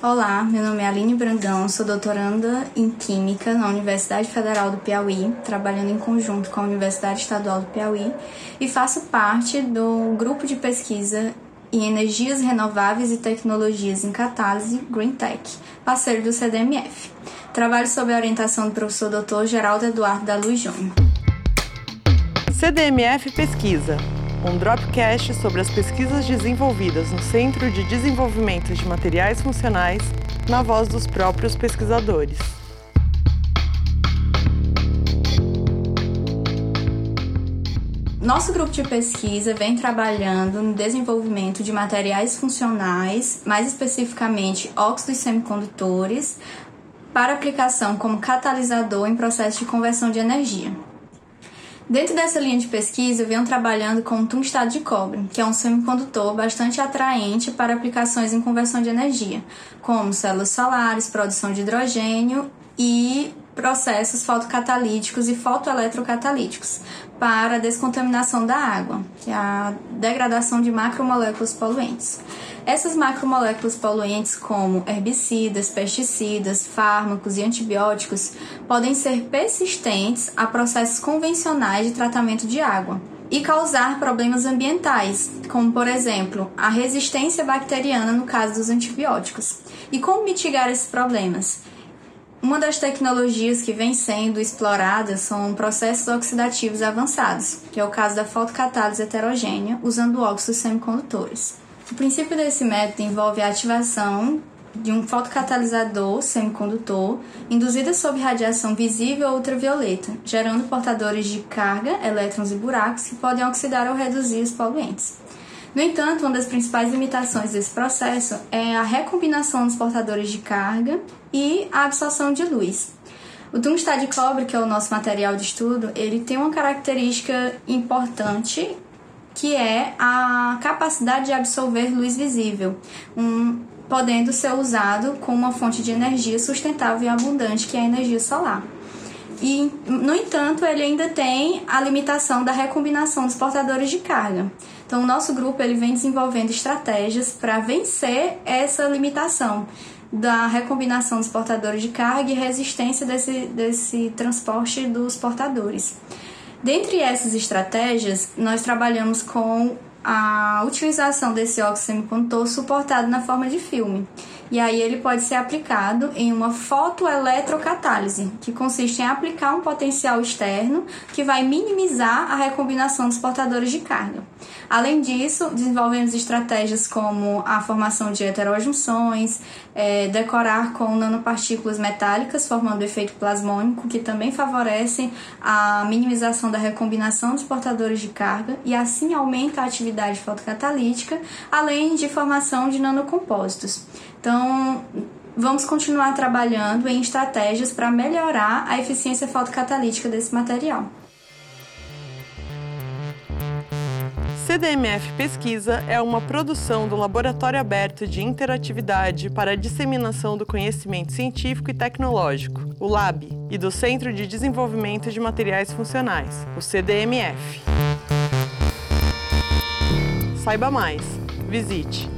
Olá, meu nome é Aline Brandão, sou doutoranda em Química na Universidade Federal do Piauí, trabalhando em conjunto com a Universidade Estadual do Piauí e faço parte do grupo de pesquisa em energias renováveis e tecnologias em catálise Green Tech, parceiro do CDMF. Trabalho sob a orientação do professor Dr. Geraldo Eduardo da Luz Júnior. CDMF Pesquisa, um Dropcast sobre as pesquisas desenvolvidas no Centro de Desenvolvimento de Materiais Funcionais, na voz dos próprios pesquisadores. Nosso grupo de pesquisa vem trabalhando no desenvolvimento de materiais funcionais, mais especificamente óxidos semicondutores, para aplicação como catalisador em processo de conversão de energia. Dentro dessa linha de pesquisa, venho trabalhando com o tungstado de cobre, que é um semicondutor bastante atraente para aplicações em conversão de energia, como células solares, produção de hidrogênio e processos fotocatalíticos e fotoeletrocatalíticos para a descontaminação da água, que é a degradação de macromoléculas poluentes. Essas macromoléculas poluentes, como herbicidas, pesticidas, fármacos e antibióticos, podem ser persistentes a processos convencionais de tratamento de água e causar problemas ambientais, como por exemplo a resistência bacteriana no caso dos antibióticos. E como mitigar esses problemas? Uma das tecnologias que vem sendo exploradas são processos oxidativos avançados, que é o caso da fotocatálise heterogênea usando óxidos semicondutores. O princípio desse método envolve a ativação de um fotocatalisador semicondutor induzida sob radiação visível ou ultravioleta, gerando portadores de carga, elétrons e buracos que podem oxidar ou reduzir os poluentes. No entanto, uma das principais limitações desse processo é a recombinação dos portadores de carga e a absorção de luz. O tungstado de cobre, que é o nosso material de estudo, ele tem uma característica importante que é a capacidade de absorver luz visível, um, podendo ser usado como uma fonte de energia sustentável e abundante, que é a energia solar. E, no entanto, ele ainda tem a limitação da recombinação dos portadores de carga. Então, o nosso grupo ele vem desenvolvendo estratégias para vencer essa limitação da recombinação dos portadores de carga e resistência desse, desse transporte dos portadores. Dentre essas estratégias, nós trabalhamos com a utilização desse óxido semicondutor suportado na forma de filme. E aí ele pode ser aplicado em uma fotoeletrocatálise, que consiste em aplicar um potencial externo que vai minimizar a recombinação dos portadores de carga. Além disso, desenvolvemos estratégias como a formação de heterojunções, é, decorar com nanopartículas metálicas, formando efeito plasmônico, que também favorecem a minimização da recombinação dos portadores de carga e assim aumenta a atividade fotocatalítica, além de formação de nanocompósitos. Então, vamos continuar trabalhando em estratégias para melhorar a eficiência fotocatalítica desse material. CDMF Pesquisa é uma produção do Laboratório Aberto de Interatividade para a Disseminação do Conhecimento Científico e Tecnológico, o LAB, e do Centro de Desenvolvimento de Materiais Funcionais, o CDMF. Saiba mais. Visite